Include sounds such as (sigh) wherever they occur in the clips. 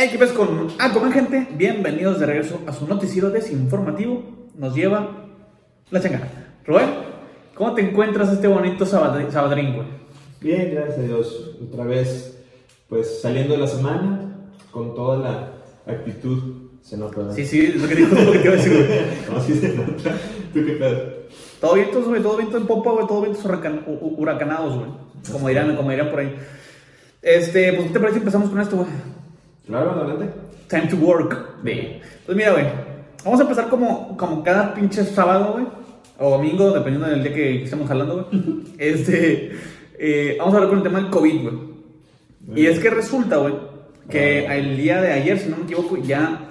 Hey, ¿qué pasa con Aquaman, gente? Bienvenidos de regreso a su noticiero desinformativo. Nos lleva la chingada. Rubén, ¿cómo te encuentras este bonito sabad- sabadrín, güey? Bien, gracias a Dios. Otra vez, pues saliendo de la semana con toda la actitud. Se nota. ¿verdad? Sí, sí, es lo que, digo, (laughs) lo que te iba a decir, güey. No, sí se nota. (laughs) ¿Tú qué pedo? Todo viento, güey, todo viento en popa, güey, todo vientos huracan- hu- hu- huracanados, güey. Como dirán, como dirán por ahí. Este, pues, ¿qué te parece empezamos con esto, güey? Claro, adelante. Time to work. De. Pues mira, güey. Vamos a empezar como, como cada pinche sábado, güey. O domingo, dependiendo del día que estemos jalando, güey. (laughs) Este. eh, vamos a hablar con el tema del COVID, güey. Y es que resulta, güey, que el día de ayer, si no me equivoco, ya.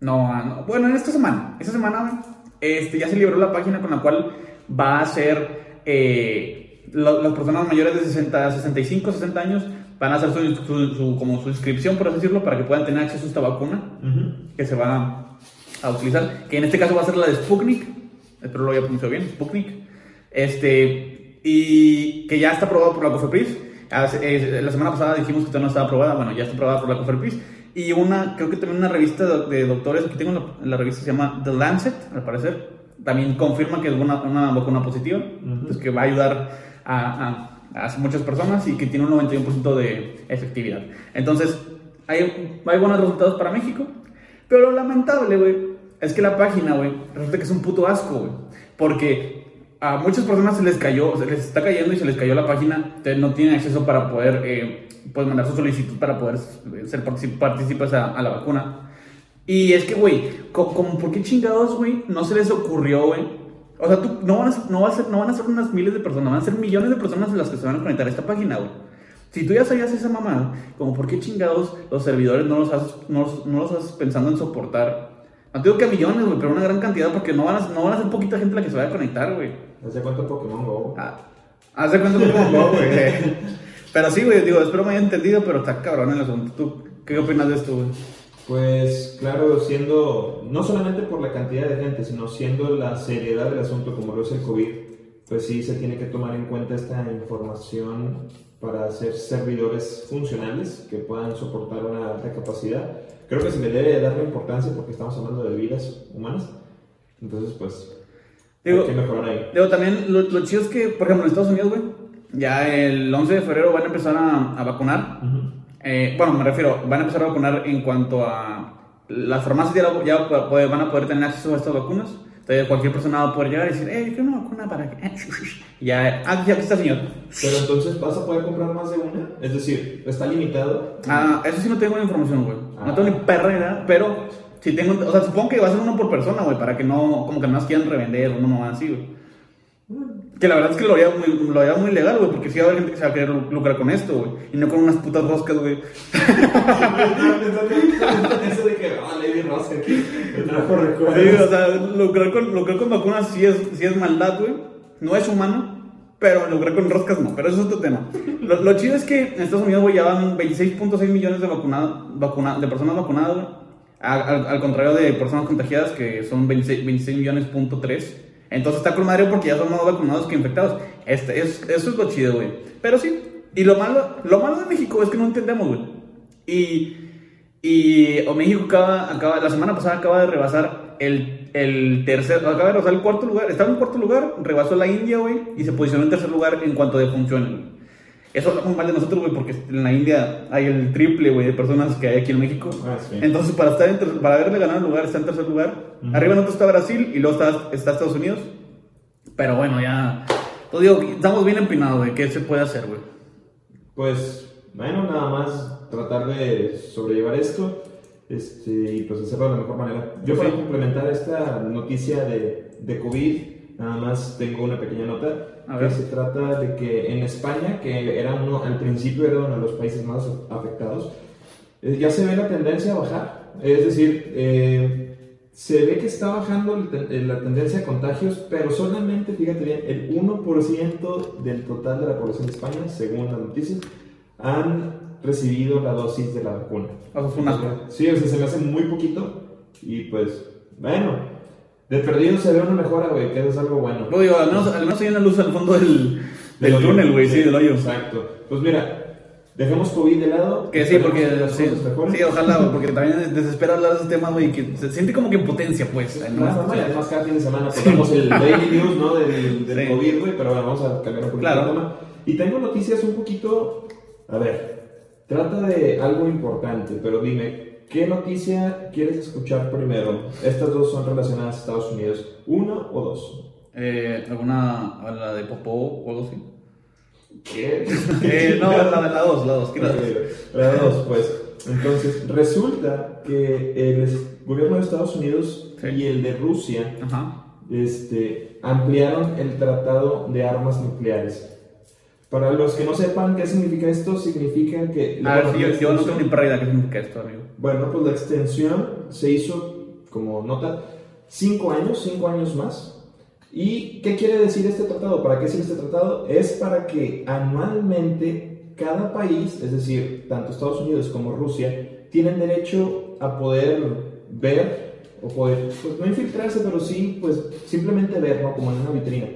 No, ah, no, bueno, en esta semana. Esta semana, güey, este, ya se liberó la página con la cual va a ser. eh, lo- las personas mayores de 60, 65, 60 años van a hacer su, su- su- como su inscripción, por así decirlo, para que puedan tener acceso a esta vacuna que se va a utilizar, que en este caso va a ser la de Sputnik, espero lo haya pronunciado bien, Sputnik, este, y que ya está aprobado por la COFEPRIS. La semana pasada dijimos que todavía no estaba aprobada, bueno, ya está aprobada por la COFEPRIS. Y una, creo que también una revista de, de doctores, aquí tengo la, la revista se llama The Lancet, al parecer, también confirma que es una, una vacuna positiva, pues que va a ayudar a, a, a muchas personas y que tiene un 91% de efectividad. Entonces, hay, hay buenos resultados para México, pero lo lamentable, güey, es que la página, güey, resulta que es un puto asco, güey. Porque a muchas personas se les cayó, se les está cayendo y se les cayó la página, no tienen acceso para poder, eh, pues mandar su solicitud para poder ser partícipes a, a la vacuna. Y es que, güey, ¿por qué chingados, güey, no se les ocurrió, güey? O sea, tú, no, van a, no, va a ser, no van a ser unas miles de personas, van a ser millones de personas las que se van a conectar a esta página, güey. Si tú ya sabías esa mamá, como por qué chingados los servidores no los haces, no los, no los haces pensando en soportar. No te digo que a millones, güey, pero una gran cantidad porque no van, a, no van a ser poquita gente la que se vaya a conectar, güey. ¿Hace cuánto Pokémon Go? Ah, Haz de cuenta como no, güey. (laughs) Pero sí, güey, digo, espero me haya entendido, pero está cabrón el asunto. ¿Tú qué opinas de esto, güey? Pues claro, siendo, no solamente por la cantidad de gente, sino siendo la seriedad del asunto como lo es el COVID, pues sí se tiene que tomar en cuenta esta información para hacer servidores funcionales que puedan soportar una alta capacidad. Creo que se le debe dar la importancia porque estamos hablando de vidas humanas. Entonces, pues, Digo- hay que mejorar ahí. Digo, también lo, lo chido es que, por ejemplo, en Estados Unidos, güey, ya el 11 de febrero van a empezar a, a vacunar. Eh, bueno, me refiero, van a empezar a vacunar en cuanto a las farmacias ya, lo- ya van a poder tener acceso a estas vacunas. Entonces cualquier persona va a poder llegar y decir, eh, yo quiero una vacuna para que... (laughs) Ya, ah, ya está, señor. Pero entonces, ¿vas a poder comprar más de una? Es decir, ¿está limitado? Ah, eso sí no tengo la información, güey. No Ah. tengo ni perra idea, pero si tengo, o sea, supongo que va a ser uno por persona, güey, para que no, como que no más quieran revender o no más así, güey. Que la verdad es que lo haría muy, lo haría muy legal, güey, porque sí va a haber gente que se va a querer lucrar con esto, güey. Y no con unas putas roscas, güey. Eso de que, ah, Lady Rosca aquí, me trajo Sí, o sea, lucrar con, lucrar con vacunas sí es, sí es maldad, güey. No es humano, pero lucrar con roscas no. Pero eso es otro tema. Lo, lo chido es que en Estados Unidos, güey, ya van 26.6 millones de, vacuna, vacuna- de personas vacunadas, güey. Al, al- al contrario de personas contagiadas, que son 26, 26 millones punto 3. Entonces está con madre porque ya son más vacunados que infectados. Este, es, eso es lo chido, güey. Pero sí. Y lo malo, lo malo de México es que no entendemos, güey. Y y o México acaba, acaba, la semana pasada acaba de rebasar el, el tercer, acaba de rebasar el cuarto lugar, estaba en cuarto lugar, rebasó la India, güey, y se posicionó en tercer lugar en cuanto de funciones. Eso habla muy mal de nosotros, güey, porque en la India hay el triple, güey, de personas que hay aquí en México. Ah, sí. Entonces, para, estar en para haberle ganado el lugar, está en tercer lugar. Arriba en otro está Brasil y luego está, está Estados Unidos. Pero bueno, ya. Pues digo, estamos bien empinados, güey. ¿Qué se puede hacer, güey? Pues, bueno, nada más tratar de sobrellevar esto este, y pues hacerlo de la mejor manera. Yo para complementar esta noticia de, de COVID, nada más tengo una pequeña nota. A que ver. se trata de que en España, que era uno, al principio era uno de los países más afectados, eh, ya se ve la tendencia a bajar. Es decir, eh, se ve que está bajando la tendencia de contagios, pero solamente, fíjate bien, el 1% del total de la población de España, según las noticias, han recibido la dosis de la vacuna. O sea, es un asco. Sí, o sea, se me hace muy poquito y pues, bueno, de perdido se ve una mejora, güey, que eso es algo bueno. Lo digo, al menos, al menos hay una luz al fondo del, del túnel, güey, sí, del hoyo. Exacto. Pues mira, dejemos COVID de lado. Que sí, porque. Sí, sí, ojalá, porque también desespera hablar de esos temas, güey, que se siente como que impotencia, pues. ¿no? No, y además cada fin de semana ponemos el (laughs) daily news, ¿no? Del, del Sí. COVID, güey, pero bueno, vamos a cambiar un poquito Claro. el tema. Y tengo noticias un poquito, a ver, trata de algo importante, pero dime, ¿qué noticia quieres escuchar primero? Estas dos son relacionadas a Estados Unidos, ¿una o dos? Eh, ¿Alguna. a la de Popó o algo así? ¿Qué? Eh, (laughs) no, la, la dos, la dos. ¿qué la dos? La dos, pues. Entonces, resulta que el gobierno de Estados Unidos Sí. y el de Rusia Ajá. este, ampliaron el tratado de armas nucleares. Para los que no sepan qué significa esto, significa que... A ver, bueno, sí, yo, yo no tengo ni idea qué significa esto, amigo. Bueno, pues la extensión se hizo, como nota, cinco años, cinco años más. ¿Y qué quiere decir este tratado? ¿Para qué sirve este tratado? Es para que anualmente cada país, es decir, tanto Estados Unidos como Rusia, tienen derecho a poder ver o poder, pues no infiltrarse, pero sí, pues simplemente ver, ¿no? Como en una vitrina.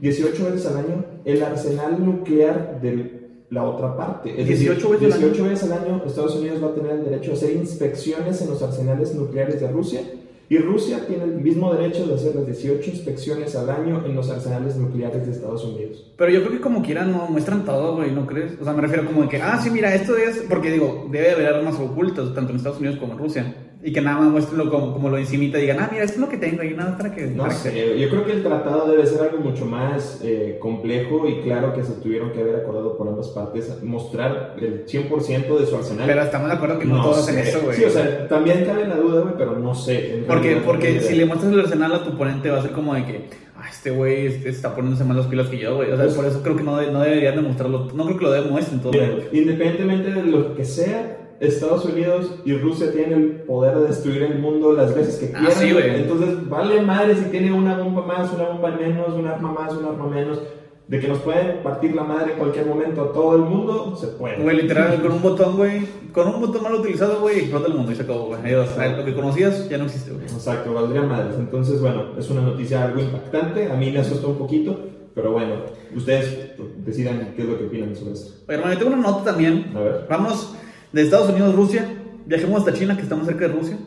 18 veces al año el arsenal nuclear de la otra parte. Es 18 decir, veces al 18 veces al año Estados Unidos va a tener el derecho a hacer inspecciones en los arsenales nucleares de Rusia y Rusia tiene el mismo derecho de hacer las 18 inspecciones al año en los arsenales nucleares de Estados Unidos. Pero yo creo que como quieran no muestran todo, güey, ¿no crees? O sea, me refiero como de que, ah, sí, mira, esto es, porque digo, debe haber armas ocultas, tanto en Estados Unidos como en Rusia. Y que nada más muéstrenlo como, como lo encimita y digan, ah, mira, esto es lo que tengo y nada para que... No para que- sé, yo creo que el tratado debe ser algo mucho más eh, complejo y claro que se tuvieron que haber acordado por ambas partes mostrar el 100% de su arsenal. Pero estamos de acuerdo que no, todos hacen eso, güey. Sí, o sea, también cabe la duda, güey, pero no sé. Porque, porque si le muestras el arsenal a tu oponente va a ser como de que, ah, este güey este, está poniéndose más las pilas que yo, güey. O sea, Pues- por eso creo que no, no deberían demostrarlo. No creo que lo demuestren todo. Mira, independientemente de lo que sea, Estados Unidos y Rusia tienen el poder de destruir el mundo las veces que Ah, quieran. sí, güey. Entonces, vale madre si tiene una bomba más, una bomba menos, un arma más, un arma menos. De que nos pueden partir la madre en cualquier momento a todo el mundo, se puede. Güey, literal, con un botón, güey, con un botón mal utilizado, güey, explota el mundo y se acabó, güey. Lo que conocías ya no existe, güey. Exacto, valdría madres. Entonces, bueno, es una noticia algo impactante. A mí me asustó un poquito, pero bueno, ustedes decidan qué es lo que opinan sobre esto. Oye, hermano, yo tengo una nota también. A ver, Vamos de Estados Unidos, Rusia. Viajemos hasta China, que estamos cerca de Rusia.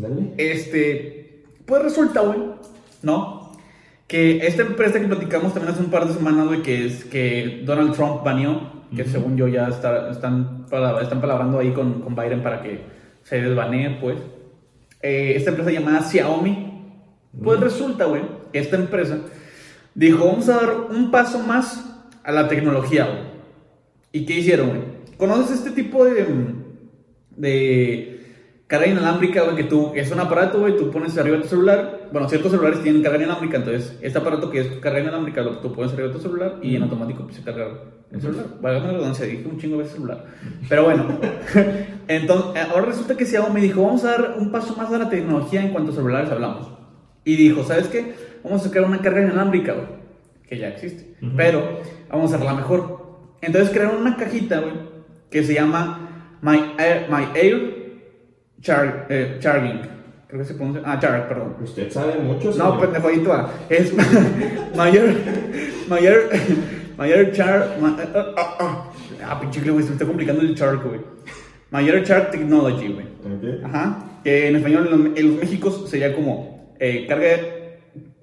dale. Este, pues resulta, güey, ¿no? Que esta empresa que platicamos también hace un par de semanas, güey, que es que Donald Trump baneó, que Ujú. según yo ya está, están, están palabrando ahí con, con Biden para que se desbanee, pues. Eh, esta empresa llamada Xiaomi, pues Ujú. resulta, güey, que esta empresa dijo, vamos a dar un paso más a la tecnología, güey. ¿Y qué hicieron, güey? ¿Conoces este tipo de, de carga inalámbrica, güey? Que tú, es un aparato, güey, tú pones arriba de tu celular. Bueno, ciertos celulares tienen carga inalámbrica, entonces este aparato que es carga inalámbrica lo tú pones arriba de tu celular y en automático pues, se carga el celular. Vaya la redundancia, dije un chingo de celular. Pero bueno, (laughs) entonces, ahora resulta que Xiaomi dijo, vamos a dar un paso más a la tecnología en cuanto a celulares hablamos. Y dijo, ¿sabes qué? Vamos a sacar una carga inalámbrica, güey, que ya existe. Ujú. Pero vamos a hacerla mejor. Entonces crearon una cajita, güey, que se llama My Air, My Air Char- eh, Charging. Creo que se pronuncia. Ah, Char, perdón. Usted sabe mucho. No, señor. pendejo, ahí tú va. Es (laughs) mayor, mayor, mayor char, ma- ah, ah, ah. ah, pinche güey, se me está complicando el char, güey. Mayor char technology, güey. Ok. Ajá. Que en español en los, en los Méxicos sería como eh, carga,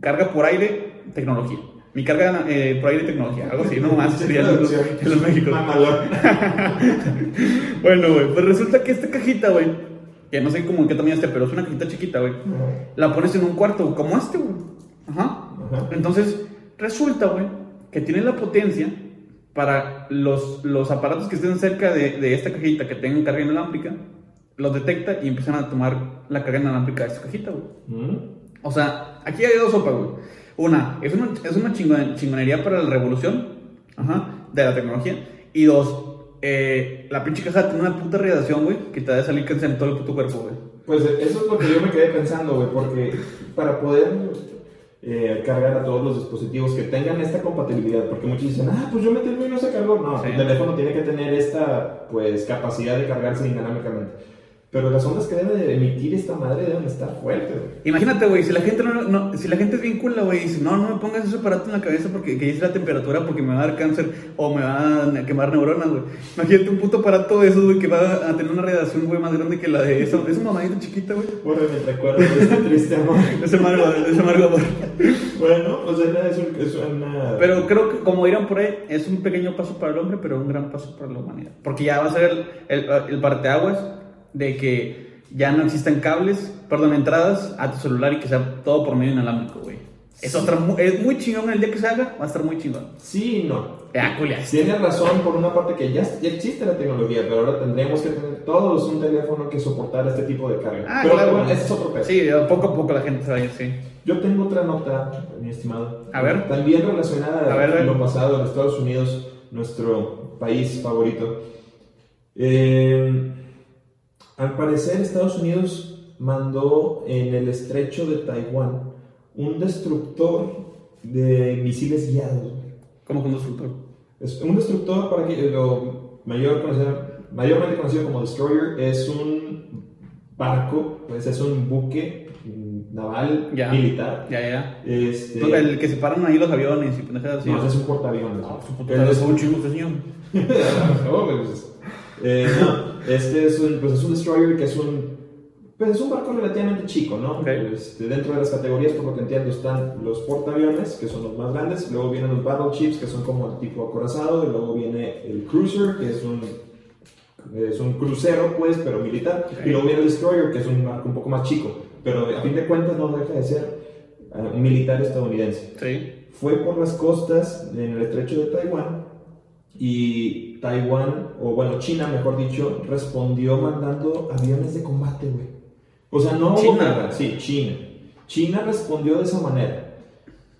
carga por aire, tecnología. Mi carga eh, por aire, tecnología. Algo así, no (laughs) más sería en los, en los. Mamalón. (laughs) Bueno, güey, pues resulta que esta cajita, güey, que no sé cómo en qué tamaño esté, pero es una cajita chiquita, güey. La pones en un cuarto, como este, güey. Ajá. Ajá. Entonces, resulta, güey, que tiene la potencia para los, los aparatos que estén cerca de, de esta cajita que tengan carga inalámbrica, los detecta y empiezan a tomar la carga inalámbrica de esta cajita, güey. Mm. O sea, aquí hay dos sopas, güey. Una, es una, es una chingon- chingonería para la revolución ajá, de la tecnología. Y dos, eh, la pinche caja tiene una puta radiación, güey, que te va a salir cáncer en todo el puto cuerpo, güey. Pues eso es lo que yo me quedé pensando, güey, porque para poder eh, cargar a todos los dispositivos que tengan esta compatibilidad, porque muchos dicen, ah, pues yo metí el mío y no se cargó. No, Sí. el teléfono tiene que tener esta, pues, capacidad de cargarse dinámicamente. Pero las ondas que debe de emitir esta madre deben estar fuertes, güey. Imagínate, güey, si la gente no, no- si la gente es bien cool, güey, y dice, no, no me pongas ese aparato en la cabeza porque que dice la temperatura porque me va a dar cáncer o me va a quemar neuronas, güey. Imagínate un puto aparato de esos, güey, que va a tener una radiación, güey, más grande que la de esa, esa mamadita chiquita, güey. Bueno, me recuerdo de este triste amor. (laughs) Ese amargo, ese amargo amor. Bueno, pues era- es, un- es una... Pero creo que, como dirán por ahí, es un pequeño paso para el hombre, pero un gran paso para la humanidad. Porque ya va a ser el, el, el parteaguas de que ya no existan cables, perdón, entradas a tu celular y que sea todo por medio inalámbrico, güey. Es, Sí. otra, mu- es muy chingón el día que se haga, va a estar muy chingón. Sí no. Ya, culias. Tienes razón por una parte que ya, ya existe la tecnología, pero ahora tendríamos que tener todos un teléfono que soportara este tipo de carga. Ah, pero claro. bueno, ese es otro peso. Sí, poco a poco la gente se va a ir, sí. Yo tengo otra nota, mi estimado. A ver. También relacionada A ver, a ver. lo pasado en Estados Unidos, nuestro país favorito. Eh, al parecer, Estados Unidos mandó en el estrecho de Taiwán un destructor de misiles guiados. Como con consultor. Es un destructor, para que lo mayor conocido, mayormente conocido como destroyer, es un barco, pues es un buque naval Ya. militar. Ya, ya. Este, El que separan ahí los aviones y pendejadas así. no, ese es un portaaviones. Ah, su puta fue un chingo señor. (laughs) No, pues, eh, no, este es un, pues es un destroyer que es un, pues es un barco relativamente chico, ¿no? Este, dentro de las categorías, por lo que entiendo, están los portaaviones, que son los más grandes, luego vienen los battleships, que son como el tipo acorazado, y luego viene el cruiser, que es un, es un crucero, pues, pero militar, y luego viene el destroyer, que es un barco un poco más chico, pero a fin de cuentas no deja de ser eh, un militar estadounidense Sí. fue por las costas en el estrecho de Taiwán y Taiwán, o bueno, China mejor dicho, respondió mandando aviones de combate, güey. O sea, no hubo China. guerra, sí, China. China respondió de esa manera.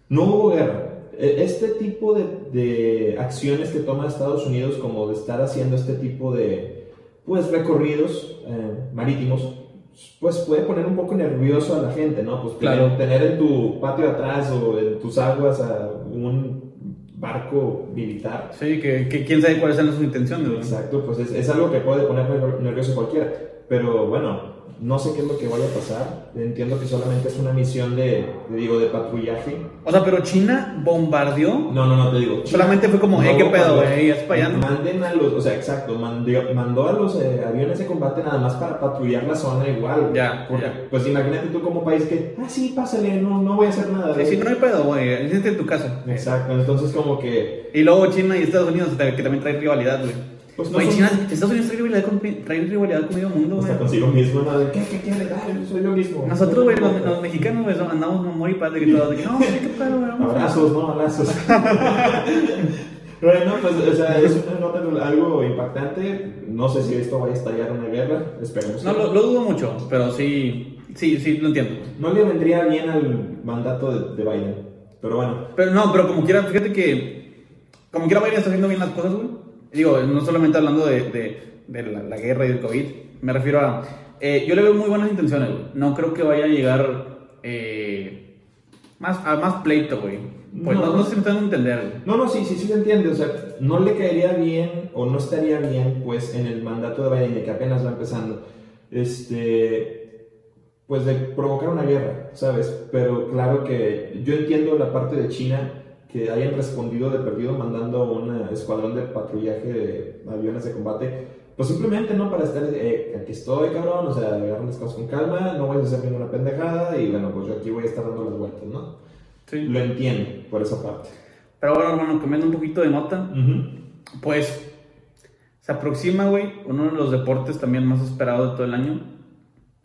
No hubo guerra. E- Este tipo de, de acciones que toma Estados Unidos, como de estar haciendo este tipo de, pues, recorridos eh, marítimos, pues puede poner un poco nervioso a la gente, ¿no? Pues Claro. tener en tu patio atrás o en tus aguas a un barco militar. Sí, que, que quién sabe cuáles son sus intenciones. ¿no? Exacto, pues es, es algo que puede poner ner- nervioso cualquiera. Pero bueno, no sé qué es lo que vaya a pasar. Entiendo que solamente es una misión de, digo, de patrullaje. O sea, pero China bombardeó. No, no, no, te digo. Solamente fue como, No, eh, qué pedo, güey, ya es para allá. Manden a los, o sea, exacto, mandó, mandó a los eh, aviones de combate nada más para patrullar la zona igual. Ya, Porque, ya. pues imagínate tú como país que, ah, sí, pásale, no, no voy a hacer nada. Sí, sí, no hay pedo, güey. Siéntate en tu casa. Exacto, entonces como que, Y luego China y Estados Unidos, que también trae rivalidad, güey. Pues no Güey, son- China, Estados Unidos trae rivalidad con, trae rivalidad con medio mundo, güey. hasta consigo mismo, ¿no? De, ¿Qué, qué dar? Yo soy yo mismo. Nosotros, güey, los, los mexicanos, güey, andamos muy y padre y todo. De que, no, sí, qué pedo, güey. Abrazos, no abrazos. bueno, pues, o sea, es una nota algo impactante. No sé si esto vaya a estallar una guerra. Esperemos. No, lo, lo dudo mucho, pero sí, sí, sí, lo entiendo. No le vendría bien al mandato de, de Biden. Pero bueno. Pero no, pero como quiera, fíjate que, como quiera Biden está haciendo bien las cosas, güey. Digo, no solamente hablando de, de, de la, la guerra y del COVID, me refiero a, eh, yo le veo muy buenas intenciones, güey. No creo que vaya a llegar eh, más, a más pleito, güey. Pues no, No. no, si me entender, güey. No, no, sí, sí, sí se entiende. O sea, no le caería bien o no estaría bien, pues, en el mandato de Biden, de que apenas va empezando, este, pues, de provocar una guerra, ¿sabes? Pero claro que yo entiendo la parte de China que hayan respondido de perdido mandando un escuadrón de patrullaje de aviones de combate, pues simplemente no para estar, eh, aquí estoy, cabrón, o sea, agarran las cosas con calma, no voy a hacer ninguna pendejada y bueno, pues yo aquí voy a estar dando las vueltas, ¿no? Sí. Lo entiendo por esa parte. Pero bueno, hermano, cambiando un poquito de nota, pues se aproxima, güey, uno de los deportes también más esperados de todo el año.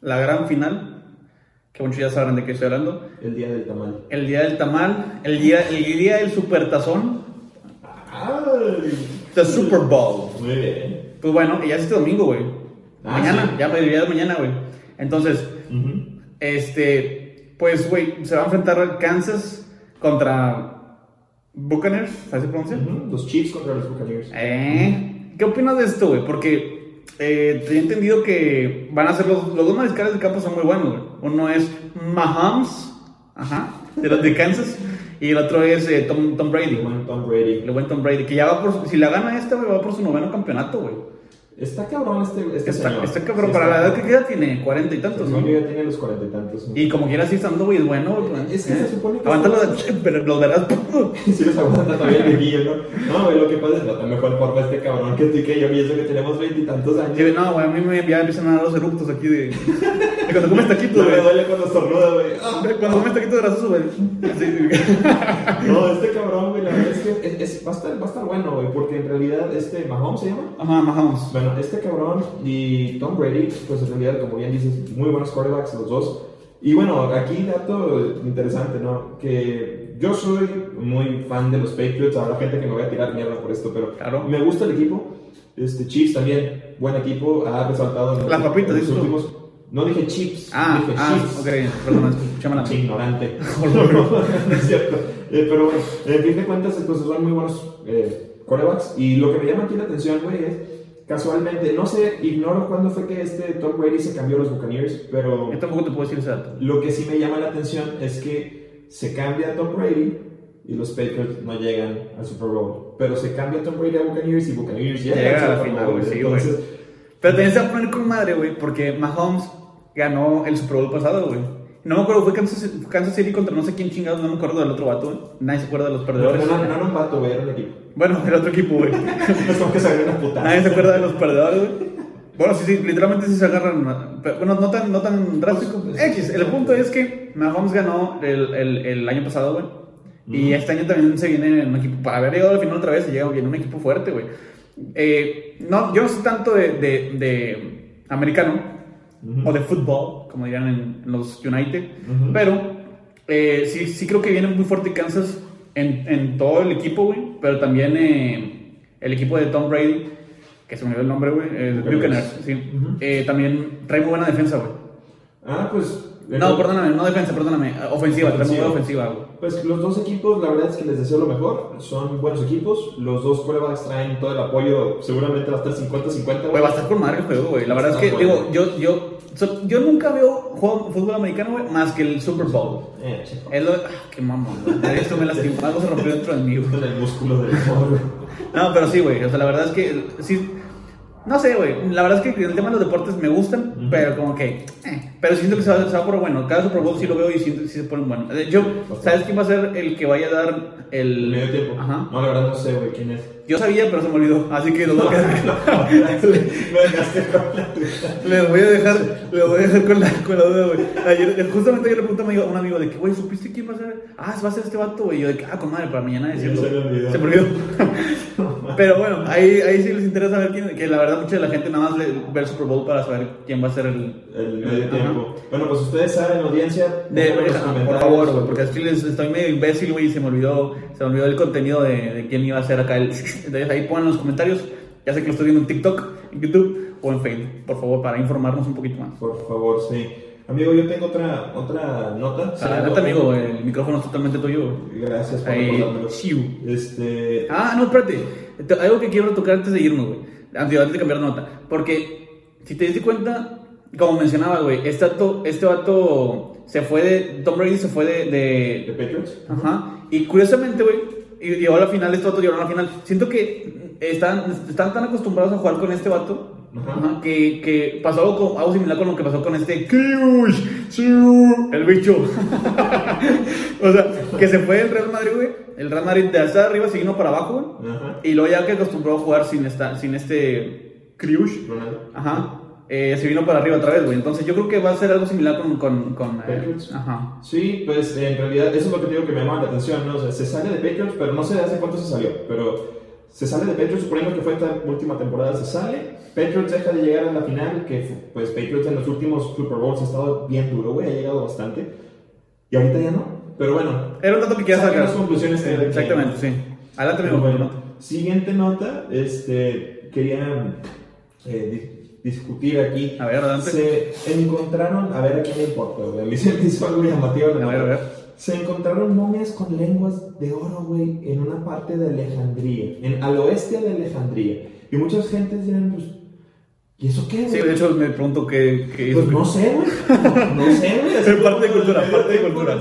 La gran final, que muchos ya sabrán de qué estoy hablando. El día del tamal. El día del tamal, el día, el día del supertazón, ¡Ay! the Super Bowl. Muy bien. Pues bueno, ya es este domingo, güey. Ah, mañana, sí. ya ya es mañana, güey. Entonces, este, pues, güey, se va a enfrentar Kansas contra Buccaneers, ¿sabes se pronuncia? Ujú. Los Chiefs contra los Buccaneers. Eh, ¿Qué opinas de esto, güey? Porque eh, tenía entendido que van a ser los, los dos mariscales de campo son muy buenos, güey. Uno es Mahomes, ajá, de los de Kansas, y el otro es eh, Tom, Tom Brady, El buen Tom Brady. el buen Tom Brady, que ya va por, si la gana esta, güey, va por su noveno campeonato, güey. Está cabrón este, este Está, señor. está cabrón, Sí, para está la edad que queda tiene cuarenta y tantos, ¿no? ya tiene los cuarenta y tantos. Y como quiera, sí estando, es bueno. Es que se supone que- Aguanta los, (laughs) pero los verás. Si los (laughs) aguanta todavía el viejillo, ¿no? No, güey, lo que pasa es que no, mejor porfa este cabrón que tú y que yo pienso que tenemos veintitantos años. Sí, no, güey, a mí me, ya empiezan a dar los eructos aquí de. (laughs) (laughs) cuando comes taquitos, No me güey. duele cuando estornuda, güey. Ah. Cuando comes taquitos grasosos, güey. (laughs) No, este cabrón, güey, la verdad es que es, es- va, a estar, va a estar bueno, güey, porque en realidad este Mahomes se llama. Ajá, Mahomes. Bueno, este cabrón y Tom Brady, pues en realidad, como bien dices, muy buenos quarterbacks los dos. Y bueno, aquí dato interesante, ¿no? Que yo soy muy fan de los Patriots, habrá gente que me vaya a tirar mierda por esto, pero Claro. me gusta el equipo. Este Chiefs también, buen equipo, ha resaltado en los, Las papitas, en los últimos. No dije Chiefs, Ah, dije ah, Chiefs. ok, perdón, escuché mal. Pinche ignorante. (laughs) no es cierto. Eh, pero bueno, en fin de cuentas, entonces son muy buenos eh, quarterbacks. Y lo que me llama aquí la atención, güey, es casualmente, no sé, ignoro cuándo fue que este Tom Brady se cambió a los Buccaneers, pero Yo tampoco te puedo decir dato. lo que sí me llama la atención es que se cambia a Tom Brady y los Patriots no llegan al Super Bowl. Pero se cambia a Tom Brady a Buccaneers y Buccaneers llegan Llega al la Super Bowl. güey, sí, Entonces, Pero también se va a poner con madre, güey, porque Mahomes ganó el Super Bowl pasado, güey. No me acuerdo, fue Kansas, Kansas City contra no sé quién chingados, no me acuerdo del otro vato, güey. Nadie se acuerda de los perdedores. no, no, no un vato, güey, era un equipo. Bueno, el otro equipo, güey. No es como que agarren una puta. Nadie se acuerda de los perdedores, güey. Bueno, sí, sí, literalmente sí se agarran. pero, bueno, no tan, no tan drástico. Pues, X, el punto es que Mahomes ganó el, el, el año pasado, güey. Y este año también se viene en un equipo. Para haber llegado al final otra vez, se llega bien un equipo fuerte, güey. Eh, no, yo no sé tanto de, de, de americano o de fútbol, como dirían en, en los United, pero eh, sí, sí creo que viene muy fuerte Kansas en, en todo el equipo, güey. Pero también eh, el equipo de Tom Brady, que se me olvidó el nombre, güey, sí. También trae muy buena defensa, güey. Ah, pues. No, perdóname, no defensa, perdóname. Ofensiva, ofensiva, güey. Pues los dos equipos, la verdad es que les deseo lo mejor. Son buenos equipos. Los dos quarterbacks traen todo el apoyo. Seguramente va a estar 50-50. Güey, va a estar con madre el juego, güey. La verdad es que, digo, yo, yo, so- yo nunca veo juego, fútbol americano, güey, más que el Super Bowl. Eh, chico. Es lo, ah, qué mamón, güey. Esto me lastimó, algo se rompió dentro de mí, güey. El músculo del. No, pero sí, güey. O sea, la verdad es que sí. No sé, güey. La verdad es que el tema de los deportes me gustan, pero como que. eh, pero siento que se va, se va por bueno. Cada Super Bowl sí lo veo y siento que sí se ponen bueno. Hecho, ¿sabes quién va a ser el que vaya a dar el. El medio tiempo. Ajá. No, la verdad no sé, güey, quién es. Yo sabía, pero se me olvidó. Así que lo voy a (laughs) duda. les voy a dejar, les voy a dejar con la, con la duda, güey. Ayer, justamente ayer le pregunté a un amigo, de que, güey, ¿supiste quién va a ser? Ah, se va a ser este vato, güey. Yo de que, ah, con madre, para mañana decirlo. se me olvidó. Se me olvidó. Pero bueno, ahí, ahí sí les interesa saber quién, que la verdad mucha de la gente nada más le, ve el Super Bowl para saber quién va a ser el... El medio tiempo. Bueno, pues ustedes saben, audiencia. De, pongan por favor, güey, porque así les estoy medio imbécil, güey, y se me olvidó, se me olvidó el contenido de, de quién iba a ser acá el... (laughs) Entonces ahí ponen los comentarios, ya sé que lo estoy viendo en TikTok, en YouTube o en Facebook, por favor, para informarnos un poquito más. Por favor, sí. Amigo, yo tengo otra, otra nota. Adelante, amigo, el micrófono es totalmente tuyo. Gracias por Ahí, recordármelo. chiu. Este. Ah, no, espérate. Te- Algo que quiero tocar antes de irnos, güey. Antes, antes de cambiar de nota. Porque, si te diste cuenta, como mencionaba, güey, este vato, este vato se fue de. Tom Brady se fue de. ¿De de Patriots? ajá. Y curiosamente, güey, y llegó a la final, este vato llegó a la final. Siento que están, están tan acostumbrados a jugar con este vato. Ajá. que, que pasó algo, con- algo similar con lo que pasó con este Kriush, el bicho. (laughs) o sea, que se fue del Real Madrid, güey. El Real Madrid de hasta arriba se vino para abajo, güey. Ajá. Y luego ya que acostumbró a jugar sin, esta, sin este Kriush, ajá, eh, se vino para arriba otra vez, güey. Entonces yo creo que va a ser algo similar con... con, con eh, ajá. Sí, pues en realidad eso es lo que te digo que me llama la atención, ¿no? O sea, se sale de Patriots, pero no sé de hace cuánto se salió, pero se sale de Patriots, suponiendo que fue esta última temporada, se sale, Patriots deja de llegar a la final, que pues Patriots en los últimos Super Bowls ha estado bien duro, güey, ha llegado bastante, y ahorita ya no, pero bueno. Era un dato que quería sacar. las conclusiones Exactamente, sí. Adelante, amigo. bueno, siguiente nota, este, quería eh, di- discutir aquí. A ver, adelante. Se encontraron, a ver a quién le importa, me hizo algo llamativo. la A ver, a ver. Se encontraron momias con lenguas de oro, güey, en una parte de Alejandría, en, al oeste de Alejandría. Y muchas gentes dirán, pues, ¿y eso qué, güey? Sí, de hecho me pregunto qué, qué Pues no sé, güey. No sé, güey. (laughs) Es parte de cultura, parte de cultura.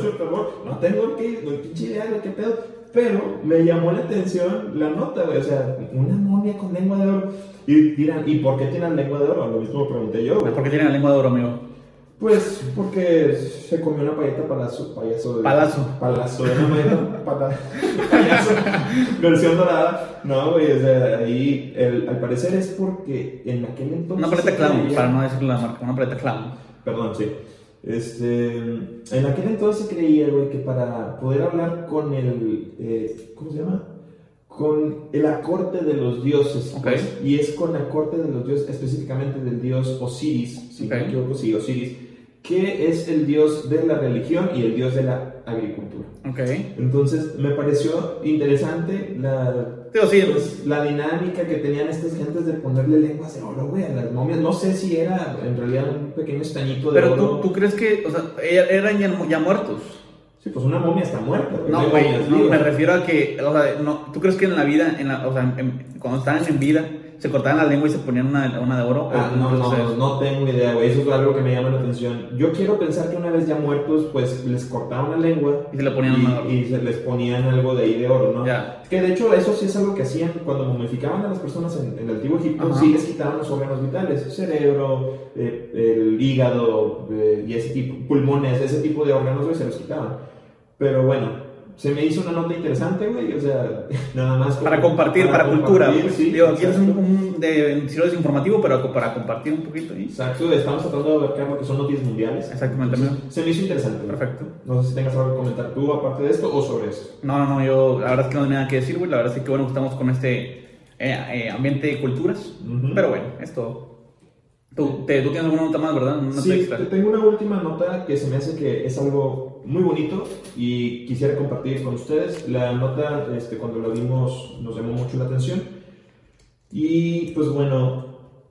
No tengo que, no pinche idea de qué pedo. Pero me llamó la atención la nota, güey. O sea, una momia con lengua de oro. Y dirán, ¿y por qué tienen lengua de oro? Lo mismo pregunté yo. güey. ¿Por qué tienen lengua de oro, amigo? Pues porque se comió una payeta palazo, payaso de... Palazo. Palazo, una (laughs) payeta pala- (laughs) payaso, versión dorada. No, güey, o sea, ahí, el- al parecer es porque en aquel entonces... Una paleta se clown, creía- para no decir la marca, una paleta clown. Perdón, sí. Este, en aquel entonces creía, güey, que para poder hablar con el, eh, ¿cómo se llama? Con la corte de los dioses. Ok. pues, y es con la corte de los dioses, específicamente del dios Osiris, si no Ok. me equivoco, sí, Osiris, que es el dios de la religión y el dios de la agricultura. Ok. Entonces, me pareció interesante la sí, pues, la dinámica que tenían estas gentes de ponerle lenguas de oro, güey, a las momias. No sé si era en realidad un pequeño estañito de pero oro. tú, tú crees que, o sea, eran ya, ya muertos. Sí, pues una momia está muerta. No, güey, no, vivas. me refiero a que, o sea, no, ¿tú crees que en la vida, en la, o sea, en- cuando estaban en vida, se cortaban la lengua y se ponían una, una de oro? Ah, ¿O no, no, no tengo idea, güey. Eso es algo que me llama la atención. Yo quiero pensar que una vez ya muertos, pues les cortaban la lengua Y se le ponían una de oro. y, y se les ponían algo de ahí de oro, ¿no? Ya. Que de hecho eso sí es algo que hacían cuando momificaban a las personas en, en el antiguo Egipto, Ajá. sí les quitaban los órganos vitales, cerebro, eh, el hígado eh, y ese tipo, pulmones, ese tipo de órganos, güey, se los quitaban. Pero bueno, se me hizo una nota interesante, güey, o sea, nada más. como- Para compartir, para, cultura. compartir, pues. sí, Digo, aquí es un, un de desinformativo, pero para compartir un poquito. ¿sí? Exacto, estamos tratando de abarcar lo que son noticias mundiales. Exactamente, Entonces. Se me hizo interesante. Perfecto. No sé si tengas algo que comentar tú aparte de esto o sobre eso. No, no, no, yo la verdad es que no tengo nada que decir, güey. La verdad es que bueno estamos con este eh, eh, ambiente de culturas. Pero bueno, es todo. Tú, te- tú tienes alguna nota más, ¿verdad? Una Sí, extra. te tengo una última nota que se me hace que es algo muy bonito y quisiera compartir con ustedes. La nota, este, cuando la vimos, nos llamó mucho la atención. Y pues bueno,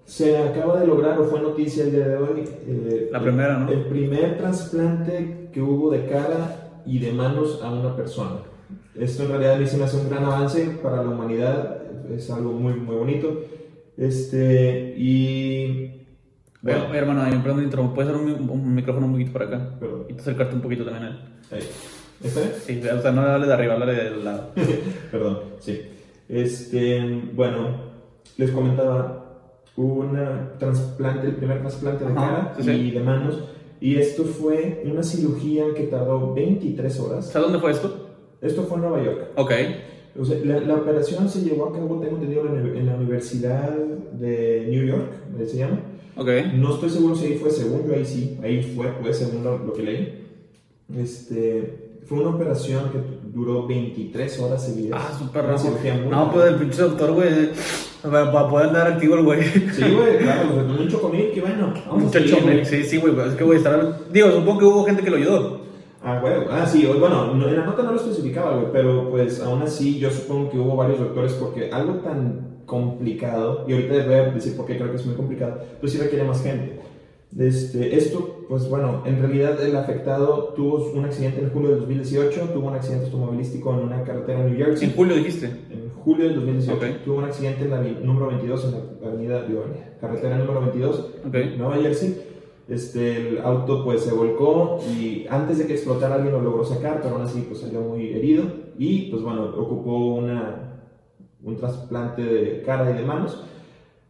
se acaba de lograr, o fue noticia el día de hoy, eh, La primera, ¿no? El primer trasplante que hubo de cara y de manos a una persona. Esto en realidad a mí se me hace un gran avance para la humanidad, es algo muy, muy bonito. Este, y. Bueno, hermano, ahí, perdón, intro, ¿puedes hacer un, un micrófono un poquito para acá? Perdón. Y te acercarte un poquito también a él. ahí. ¿Está bien? Sí, o sea, no hable de arriba, hable del lado. (laughs) Perdón, sí. Este, bueno, les comentaba un trasplante, el primer trasplante de Ajá, cara sí, sí. y de manos. Y esto fue una cirugía que tardó 23 horas. ¿Sabes dónde fue esto? Esto fue en Nueva York. Ok. O sea, la, la operación se llevó a cabo, tengo entendido, en la, en la Universidad de New York, ¿eh, se llama. Ok. No estoy seguro si ahí fue, según yo ahí sí, ahí fue, pues, según lo, lo que leí. Este, fue una operación que duró 23 horas seguidas. Ah, súper muy No, pues el pinche doctor, güey. Para, poder andar activo el güey. Sí, güey, claro, un chocomil, que bueno, vamos a Muchacho, seguir, güey. sí, sí, güey. Es que, güey, estar. Digo, supongo que hubo gente que lo ayudó. Ah, güey, ah, sí, bueno, no- en la nota no lo especificaba, güey, pero pues aún así yo supongo que hubo varios doctores porque algo tan complicado, y ahorita voy a decir por qué creo que es muy complicado, pues sí requiere más gente. Este, esto, pues bueno, en realidad el afectado tuvo un accidente en julio del 2018, tuvo un accidente automovilístico en una carretera en New Jersey. En julio dijiste. En julio del 2018 Ok. tuvo un accidente en la número 22, en la avenida, digo, carretera número 22, Ok. Nueva Jersey. Este, el auto pues se volcó y antes de que explotara alguien lo logró sacar, pero aún así pues salió muy herido y pues bueno, ocupó una, un trasplante de cara y de manos.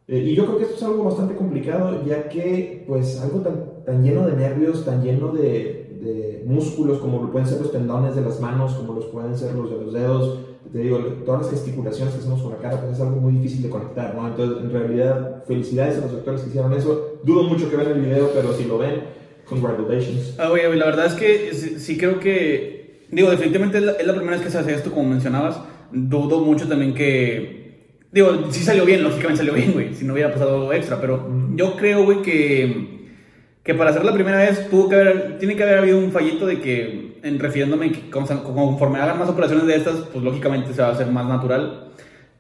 Eh, y yo creo que esto es algo bastante complicado, ya que pues algo tan, tan lleno de nervios, tan lleno de, de músculos, como pueden ser los tendones de las manos, como los pueden ser los de los dedos, te digo, todas las gesticulaciones que hacemos con la cara, pues es algo muy difícil de conectar, ¿no? Entonces, en realidad, felicidades a los doctores que hicieron eso. Dudo mucho que vean el video, pero si lo ven, congratulations. Ah, güey, güey, la verdad es que sí, sí creo que. Digo, definitivamente es la, es la primera vez que se hace esto, como mencionabas. Dudo mucho también que. Digo, sí salió bien, lógicamente salió bien, güey. Si no hubiera pasado algo extra. Pero yo creo, güey, que. Que para hacer la primera vez tuvo que haber, tiene que haber habido un fallito de que, en refiriéndome que conforme hagan más operaciones de estas, pues lógicamente se va a hacer más natural.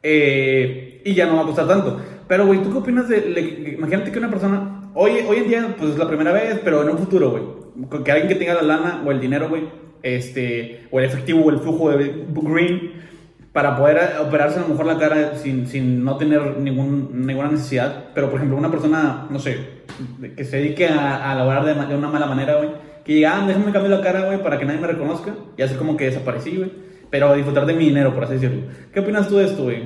Eh, y ya no va a costar tanto. Pero, güey, ¿tú qué opinas de... imagínate que una persona... Hoy, hoy en día, pues es la primera vez, pero en un futuro, güey. Que alguien que tenga la lana o el dinero, güey, este, o el efectivo o el flujo de green, para poder operarse a lo mejor la cara sin, sin no tener ningún, ninguna necesidad. Pero, por ejemplo, una persona, no sé, que se dedique a, a laborar de, una mala manera, güey. Que diga, ah, déjame cambiar la cara, güey, para que nadie me reconozca. Y hacer como que desaparecí, güey. Pero disfrutar de mi dinero, por así decirlo. ¿Qué opinas tú de esto, güey?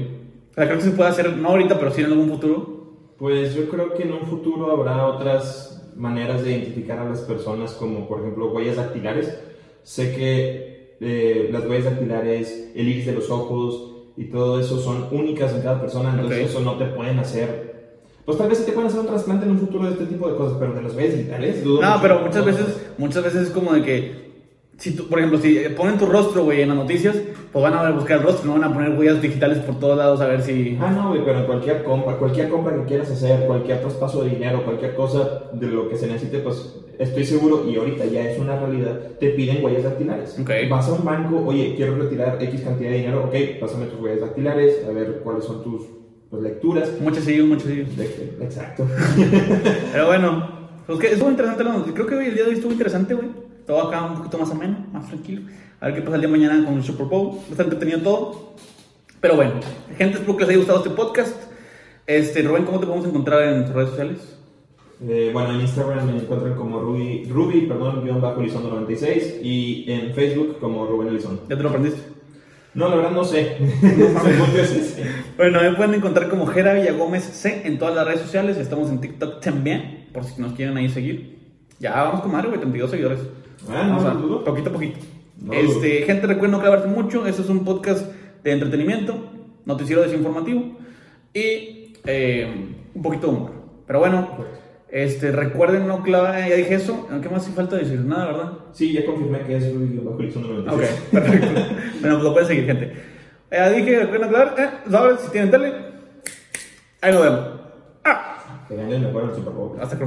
O sea, creo que se puede hacer, no ahorita, pero sí en algún futuro. Pues yo creo que en un futuro habrá otras maneras de identificar a las personas, como por ejemplo huellas dactilares. Sé que eh, las huellas dactilares, el iris de los ojos y todo eso son únicas en cada persona, entonces eso no te pueden hacer. Pues tal vez sí te pueden hacer un trasplante en un futuro de este tipo de cosas, pero de las huellas digitales, No, mucho. pero muchas veces, muchas veces es como de que, si tú, por ejemplo, si ponen tu rostro, güey, en las noticias, pues van a buscar el rostro, no van a poner huellas digitales por todos lados a ver si... Ah, no, güey, pero en cualquier compra, cualquier compra que quieras hacer, cualquier traspaso de dinero, cualquier cosa de lo que se necesite, pues estoy seguro, y ahorita ya es una realidad, te piden huellas dactilares. Ok. Vas a un banco, oye, quiero retirar X cantidad de dinero, ok, pásame tus huellas dactilares, a ver cuáles son tus pues, lecturas. Muchos sí, muchos sí. Exacto. (laughs) Pero bueno, pues que estuvo interesante la noticia. Creo que hoy el día de hoy estuvo interesante, güey. Todo acá un poquito más ameno, más tranquilo. A ver qué pasa el día de mañana con el Super Bowl. Está entretenido todo. Pero bueno, gente, espero que les haya gustado este podcast. Este, Rubén, ¿cómo te podemos encontrar en tus redes sociales? Eh, bueno, en Instagram me encuentran como Ruby, Ruby perdón, guion bajo Elizondo 96 y en Facebook como Rubén Elizondo. ¿Ya te lo aprendiste? No, la verdad no (laughs) sé. Bueno, me pueden encontrar como Jera Villagómez C en todas las redes sociales. Estamos en TikTok también, por si nos quieren ahí seguir. Ya vamos con madre, güey, 32 seguidores. Ah, no, a- no poquito a poquito. No este, gente, recuerden no clavarse mucho. Este es un podcast de entretenimiento, noticiero desinformativo y eh, un poquito de humor. Pero bueno, este, recuerden no clavar, ya dije eso. ¿Qué más hace falta decir? Nada, ¿verdad? Sí, ya confirmé que es Ruby bajo Elizondo 96. Ok, perfecto. (laughs) bueno, pues lo pueden seguir, gente. Ya dije, recuerden eh, ¿sabes? Si tienen tele, ahí nos vemos. Ah, Que ganen el el Super Bowl. hasta que.